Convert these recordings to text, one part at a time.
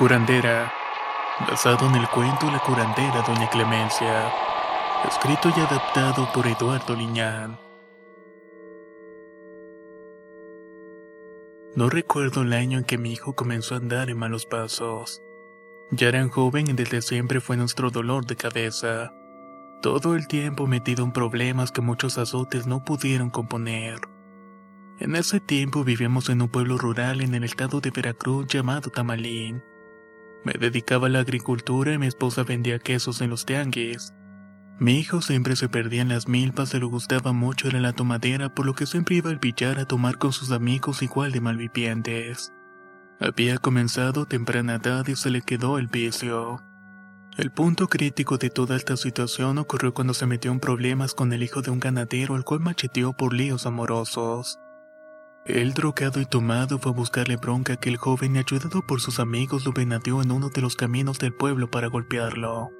Curandera, basado en el cuento La curandera Doña Clemencia, escrito y adaptado por Eduardo Liñán. No recuerdo el año en que mi hijo comenzó a andar en malos pasos. Ya era joven y desde siempre fue nuestro dolor de cabeza. Todo el tiempo metido en problemas que muchos azotes no pudieron componer. En ese tiempo vivíamos en un pueblo rural en el estado de Veracruz llamado Tamalín. Me dedicaba a la agricultura y mi esposa vendía quesos en los tianguis. Mi hijo siempre se perdía en las milpas, se le gustaba mucho era la tomadera, por lo que siempre iba al billar a tomar con sus amigos igual de malvivientes. Había comenzado temprana edad y se le quedó el vicio. El punto crítico de toda esta situación ocurrió cuando se metió en problemas con el hijo de un ganadero al cual macheteó por líos amorosos. El drogado y tomado fue a buscarle bronca que el joven, ayudado por sus amigos, lo venadeó en uno de los caminos del pueblo para golpearlo.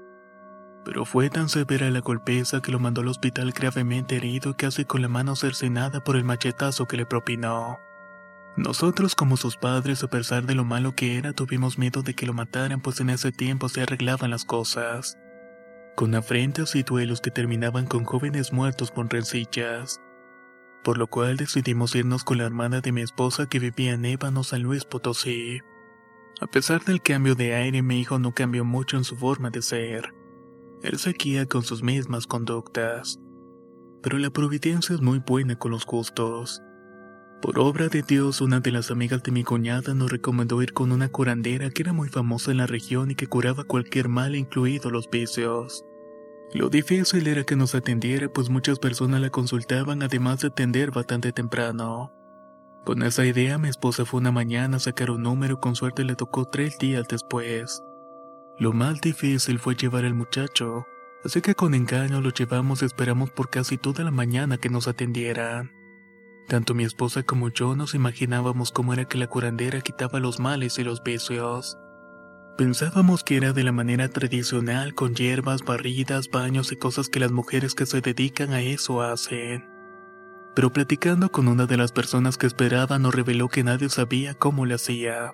Pero fue tan severa la golpeza que lo mandó al hospital gravemente herido y casi con la mano cercenada por el machetazo que le propinó. Nosotros como sus padres, a pesar de lo malo que era, tuvimos miedo de que lo mataran, pues en ese tiempo se arreglaban las cosas. Con afrentas y duelos que terminaban con jóvenes muertos por rencillas por lo cual decidimos irnos con la hermana de mi esposa que vivía en Ébano, San Luis Potosí. A pesar del cambio de aire, mi hijo no cambió mucho en su forma de ser. Él seguía con sus mismas conductas. Pero la providencia es muy buena con los gustos. Por obra de Dios, una de las amigas de mi cuñada nos recomendó ir con una curandera que era muy famosa en la región y que curaba cualquier mal, incluidos los vicios. Lo difícil era que nos atendiera, pues muchas personas la consultaban además de atender bastante temprano. Con esa idea mi esposa fue una mañana a sacar un número con suerte le tocó tres días después. Lo más difícil fue llevar al muchacho, así que con engaño lo llevamos y esperamos por casi toda la mañana que nos atendieran. Tanto mi esposa como yo nos imaginábamos cómo era que la curandera quitaba los males y los vicios. Pensábamos que era de la manera tradicional, con hierbas, barridas, baños y cosas que las mujeres que se dedican a eso hacen. Pero platicando con una de las personas que esperaba nos reveló que nadie sabía cómo lo hacía.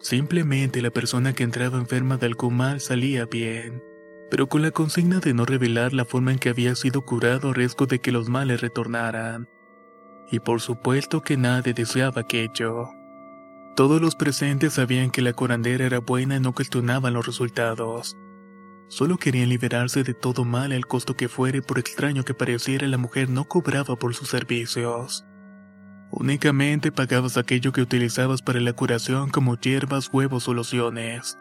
Simplemente la persona que entraba enferma de algún mal salía bien, pero con la consigna de no revelar la forma en que había sido curado a riesgo de que los males retornaran. Y por supuesto que nadie deseaba aquello. Todos los presentes sabían que la curandera era buena y no cuestionaban los resultados. Solo querían liberarse de todo mal al costo que fuere, por extraño que pareciera la mujer no cobraba por sus servicios. Únicamente pagabas aquello que utilizabas para la curación como hierbas, huevos o lociones.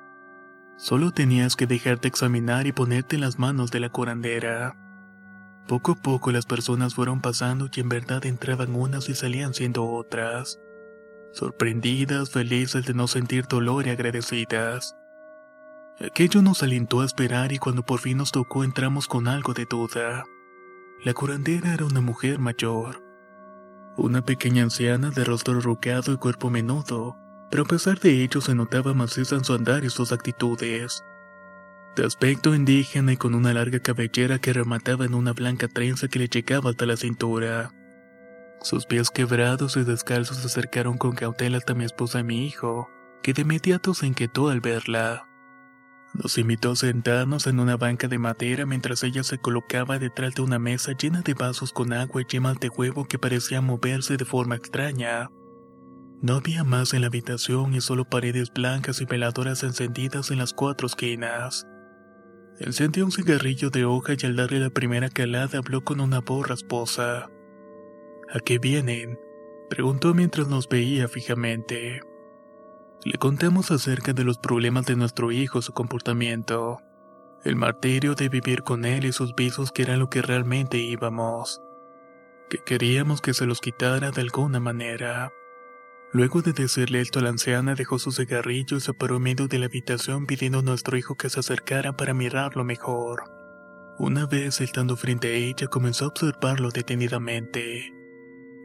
Solo tenías que dejarte examinar y ponerte en las manos de la curandera. Poco a poco las personas fueron pasando y en verdad entraban unas y salían siendo otras sorprendidas, felices de no sentir dolor y agradecidas. Aquello nos alentó a esperar y cuando por fin nos tocó entramos con algo de duda. La curandera era una mujer mayor. Una pequeña anciana de rostro arrugado y cuerpo menudo, pero a pesar de ello se notaba maciza en su andar y sus actitudes. De aspecto indígena y con una larga cabellera que remataba en una blanca trenza que le llegaba hasta la cintura. Sus pies quebrados y descalzos se acercaron con cautela hasta mi esposa y mi hijo, que de inmediato se inquietó al verla. Nos invitó a sentarnos en una banca de madera mientras ella se colocaba detrás de una mesa llena de vasos con agua y yemas de huevo que parecían moverse de forma extraña. No había más en la habitación y solo paredes blancas y veladoras encendidas en las cuatro esquinas. Encendió un cigarrillo de hoja y al darle la primera calada habló con una voz rasposa. ¿A qué vienen? Preguntó mientras nos veía fijamente. Le contamos acerca de los problemas de nuestro hijo, su comportamiento, el martirio de vivir con él y sus visos que eran lo que realmente íbamos, que queríamos que se los quitara de alguna manera. Luego de decirle esto, la anciana dejó su cigarrillo y se paró en medio de la habitación pidiendo a nuestro hijo que se acercara para mirarlo mejor. Una vez estando frente a ella, comenzó a observarlo detenidamente.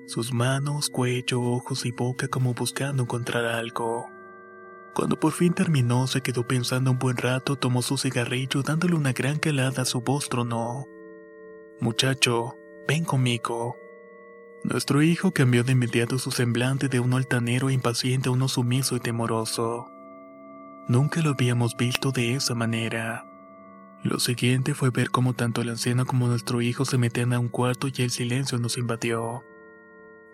Sus manos, cuello, ojos y boca como buscando encontrar algo. Cuando por fin terminó, se quedó pensando un buen rato, tomó su cigarrillo dándole una gran calada a su voz tronó. Muchacho, ven conmigo. Nuestro hijo cambió de inmediato su semblante de uno altanero e impaciente a uno sumiso y temoroso. Nunca lo habíamos visto de esa manera. Lo siguiente fue ver cómo tanto el anciano como nuestro hijo se metían a un cuarto y el silencio nos invadió.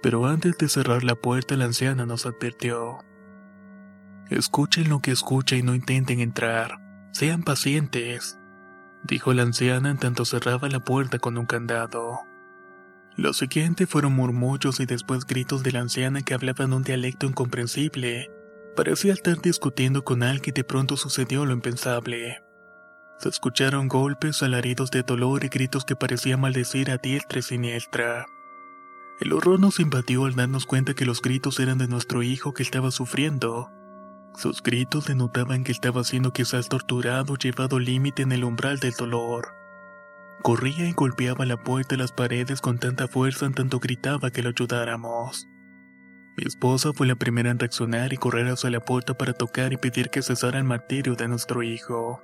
Pero antes de cerrar la puerta, la anciana nos advirtió. Escuchen lo que escucha y no intenten entrar. Sean pacientes, dijo la anciana en tanto cerraba la puerta con un candado. Lo siguiente fueron murmullos y después gritos de la anciana que hablaba en un dialecto incomprensible. Parecía estar discutiendo con alguien y de pronto sucedió lo impensable. Se escucharon golpes, alaridos de dolor y gritos que parecían maldecir a diestra y siniestra. El horror nos invadió al darnos cuenta que los gritos eran de nuestro hijo que estaba sufriendo. Sus gritos denotaban que estaba siendo quizás torturado, llevado límite en el umbral del dolor. Corría y golpeaba la puerta y las paredes con tanta fuerza en tanto gritaba que lo ayudáramos. Mi esposa fue la primera en reaccionar y correr hacia la puerta para tocar y pedir que cesara el martirio de nuestro hijo.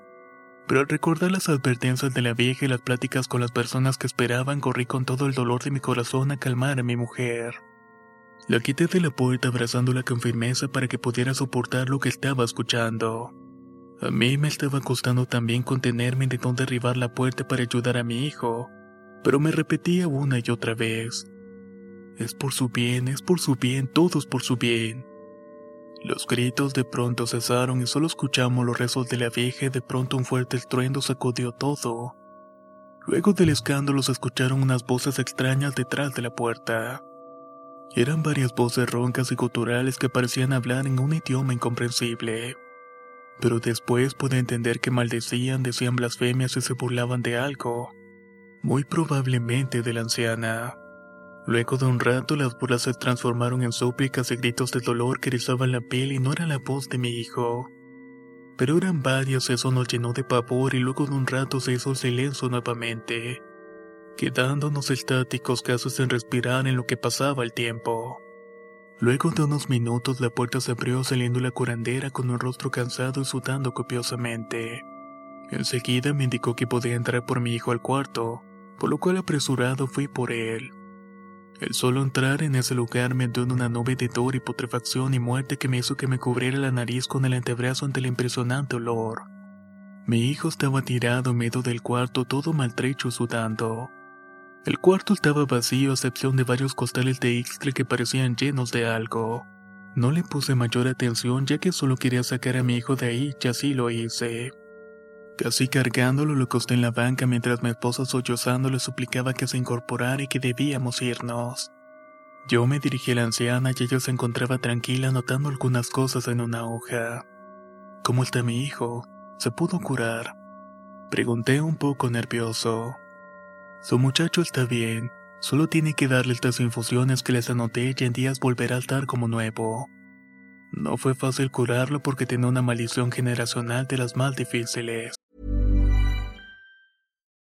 Pero al recordar las advertencias de la vieja y las pláticas con las personas que esperaban, corrí con todo el dolor de mi corazón a calmar a mi mujer. La quité de la puerta abrazándola con firmeza para que pudiera soportar lo que estaba escuchando. A mí me estaba costando también contenerme de no derribar la puerta para ayudar a mi hijo, pero me repetía una y otra vez. Es por su bien, es por su bien, todos por su bien. Los gritos de pronto cesaron y solo escuchamos los rezos de la vieja y de pronto un fuerte estruendo sacudió todo. Luego del escándalo se escucharon unas voces extrañas detrás de la puerta. Eran varias voces roncas y guturales que parecían hablar en un idioma incomprensible. Pero después pude entender que maldecían, decían blasfemias y se burlaban de algo. Muy probablemente de la anciana. Luego de un rato las burlas se transformaron en súplicas y gritos de dolor que rizaban la piel y no era la voz de mi hijo. Pero eran varios, eso nos llenó de pavor y luego de un rato se hizo silencio nuevamente quedándonos estáticos casi sin respirar en lo que pasaba el tiempo. Luego de unos minutos la puerta se abrió saliendo la curandera con un rostro cansado y sudando copiosamente. Enseguida me indicó que podía entrar por mi hijo al cuarto, por lo cual apresurado fui por él. El solo entrar en ese lugar me dio una nube de dolor y putrefacción y muerte que me hizo que me cubriera la nariz con el antebrazo ante el impresionante olor. Mi hijo estaba tirado en medio del cuarto todo maltrecho sudando. El cuarto estaba vacío a excepción de varios costales de Ixtle que parecían llenos de algo. No le puse mayor atención ya que solo quería sacar a mi hijo de ahí y así lo hice. Casi cargándolo lo acosté en la banca mientras mi esposa sollozando le suplicaba que se incorporara y que debíamos irnos. Yo me dirigí a la anciana y ella se encontraba tranquila anotando algunas cosas en una hoja. ¿Cómo está mi hijo? ¿Se pudo curar? Pregunté un poco nervioso. Su muchacho está bien, solo tiene que darle estas infusiones que les anoté y en días volverá a estar como nuevo. No fue fácil curarlo porque tenía una maldición generacional de las más difíciles.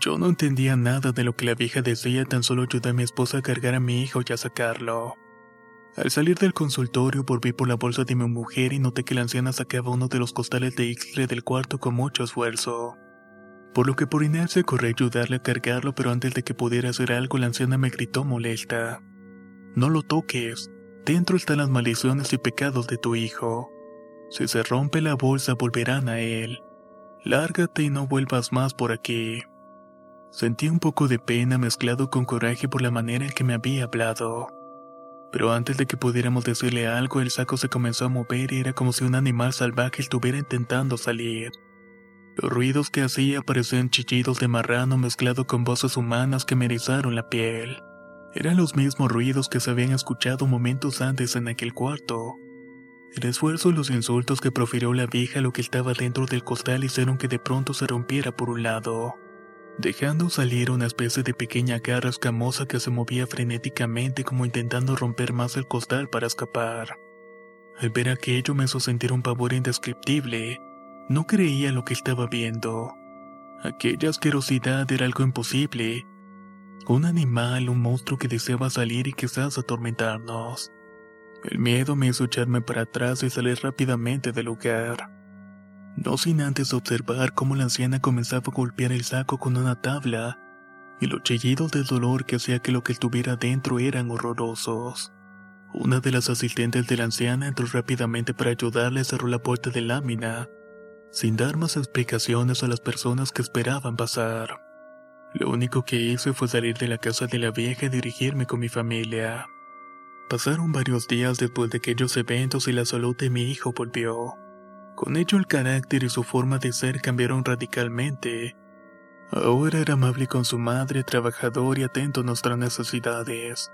Yo no entendía nada de lo que la vieja decía, tan solo ayudé a mi esposa a cargar a mi hijo y a sacarlo. Al salir del consultorio volví por la bolsa de mi mujer y noté que la anciana sacaba uno de los costales de Ixtle del cuarto con mucho esfuerzo. Por lo que por inercia corrí a ayudarle a cargarlo, pero antes de que pudiera hacer algo la anciana me gritó molesta. No lo toques, dentro están las maldiciones y pecados de tu hijo. Si se rompe la bolsa volverán a él. Lárgate y no vuelvas más por aquí. Sentí un poco de pena mezclado con coraje por la manera en que me había hablado. Pero antes de que pudiéramos decirle algo, el saco se comenzó a mover y era como si un animal salvaje estuviera intentando salir. Los ruidos que hacía parecían chillidos de marrano mezclado con voces humanas que me erizaron la piel. Eran los mismos ruidos que se habían escuchado momentos antes en aquel cuarto. El esfuerzo y los insultos que profirió la vieja lo que estaba dentro del costal hicieron que de pronto se rompiera por un lado dejando salir una especie de pequeña garra escamosa que se movía frenéticamente como intentando romper más el costal para escapar. Al ver aquello me hizo sentir un pavor indescriptible. No creía lo que estaba viendo. Aquella asquerosidad era algo imposible. Un animal, un monstruo que deseaba salir y quizás atormentarnos. El miedo me hizo echarme para atrás y salir rápidamente del lugar no sin antes observar cómo la anciana comenzaba a golpear el saco con una tabla, y los chillidos de dolor que hacía que lo que estuviera dentro eran horrorosos. Una de las asistentes de la anciana entró rápidamente para ayudarle a cerrar la puerta de lámina, sin dar más explicaciones a las personas que esperaban pasar. Lo único que hice fue salir de la casa de la vieja y dirigirme con mi familia. Pasaron varios días después de aquellos eventos y la salud de mi hijo volvió. Con ello el carácter y su forma de ser cambiaron radicalmente. Ahora era amable con su madre, trabajador y atento a nuestras necesidades.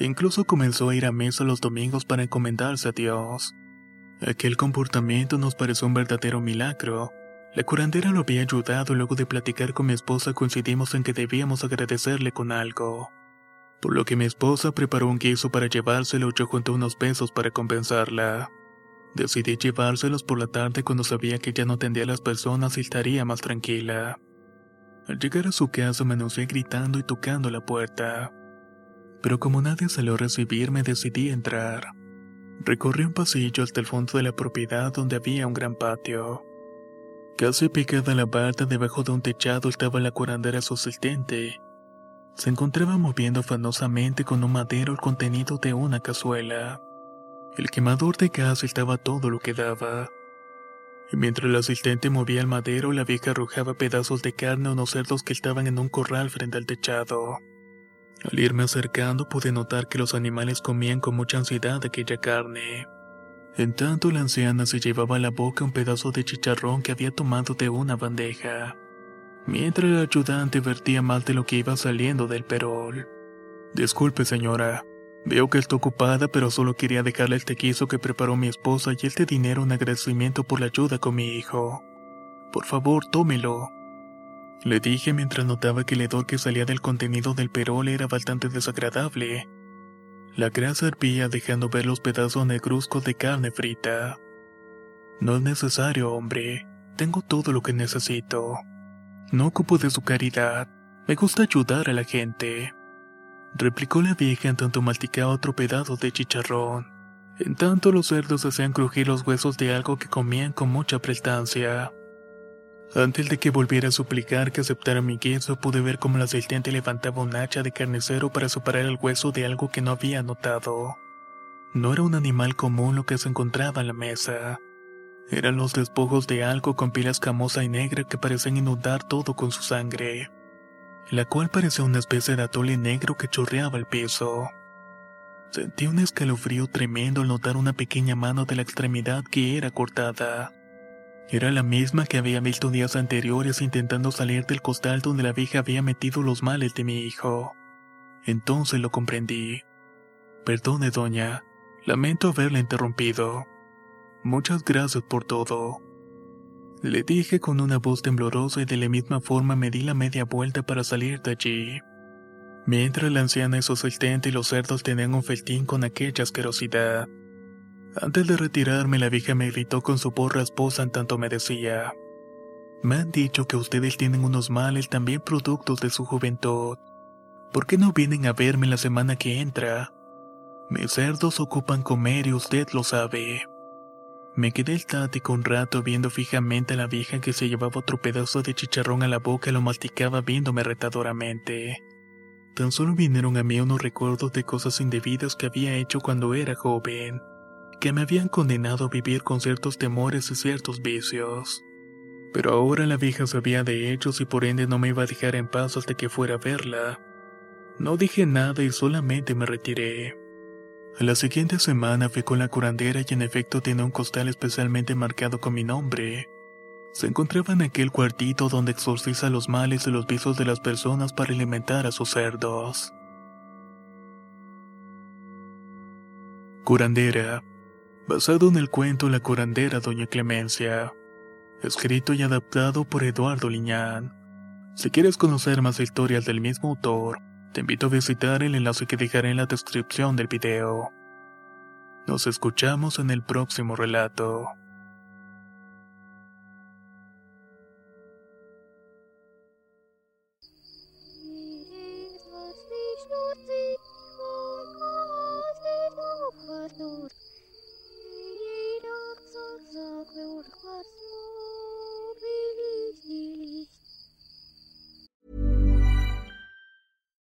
incluso comenzó a ir a mesa los domingos para encomendarse a Dios. Aquel comportamiento nos pareció un verdadero milagro. La curandera lo había ayudado y luego de platicar con mi esposa coincidimos en que debíamos agradecerle con algo. Por lo que mi esposa preparó un guiso para llevárselo yo junté unos pesos para compensarla. Decidí llevárselos por la tarde cuando sabía que ya no tendría a las personas y estaría más tranquila. Al llegar a su casa me anuncié gritando y tocando la puerta. Pero como nadie salió a recibirme decidí entrar. Recorrí un pasillo hasta el fondo de la propiedad donde había un gran patio. Casi pegada a la barda debajo de un techado estaba la curandera su asistente. Se encontraba moviendo afanosamente con un madero el contenido de una cazuela. El quemador de gas estaba todo lo que daba. Y mientras el asistente movía el madero, la vieja arrojaba pedazos de carne a unos cerdos que estaban en un corral frente al techado. Al irme acercando pude notar que los animales comían con mucha ansiedad aquella carne. En tanto la anciana se llevaba a la boca un pedazo de chicharrón que había tomado de una bandeja, mientras el ayudante vertía más de lo que iba saliendo del perol. Disculpe señora, Veo que está ocupada, pero solo quería dejarle el tequizo que preparó mi esposa y este dinero en agradecimiento por la ayuda con mi hijo. Por favor, tómelo. Le dije mientras notaba que el hedor que salía del contenido del perol era bastante desagradable. La grasa hervía dejando ver los pedazos negruzcos de carne frita. No es necesario, hombre. Tengo todo lo que necesito. No ocupo de su caridad. Me gusta ayudar a la gente replicó la vieja en tanto masticaba otro pedazo de chicharrón. En tanto los cerdos hacían crujir los huesos de algo que comían con mucha prestancia. Antes de que volviera a suplicar que aceptara mi queso, pude ver cómo la asistente levantaba un hacha de carnicero para separar el hueso de algo que no había notado. No era un animal común lo que se encontraba en la mesa. Eran los despojos de algo con piel escamosa y negra que parecían inundar todo con su sangre la cual parecía una especie de atole negro que chorreaba el piso. Sentí un escalofrío tremendo al notar una pequeña mano de la extremidad que era cortada. Era la misma que había visto días anteriores intentando salir del costal donde la vieja había metido los males de mi hijo. Entonces lo comprendí. Perdone, doña. Lamento haberla interrumpido. Muchas gracias por todo. Le dije con una voz temblorosa y de la misma forma me di la media vuelta para salir de allí. Mientras la anciana y asistente y los cerdos tenían un feltín con aquella asquerosidad. Antes de retirarme, la vieja me gritó con su voz rasposa en tanto me decía: Me han dicho que ustedes tienen unos males también productos de su juventud. ¿Por qué no vienen a verme la semana que entra? Mis cerdos ocupan comer y usted lo sabe. Me quedé estático un rato viendo fijamente a la vieja que se llevaba otro pedazo de chicharrón a la boca y lo masticaba viéndome retadoramente. Tan solo vinieron a mí unos recuerdos de cosas indebidas que había hecho cuando era joven, que me habían condenado a vivir con ciertos temores y ciertos vicios. Pero ahora la vieja sabía de ellos y por ende no me iba a dejar en paz hasta que fuera a verla. No dije nada y solamente me retiré. A la siguiente semana fui con la curandera y en efecto tiene un costal especialmente marcado con mi nombre. Se encontraba en aquel cuartito donde exorciza los males y los vicios de las personas para alimentar a sus cerdos. Curandera. Basado en el cuento La curandera Doña Clemencia. Escrito y adaptado por Eduardo Liñán. Si quieres conocer más historias del mismo autor, te invito a visitar el enlace que dejaré en la descripción del video. Nos escuchamos en el próximo relato.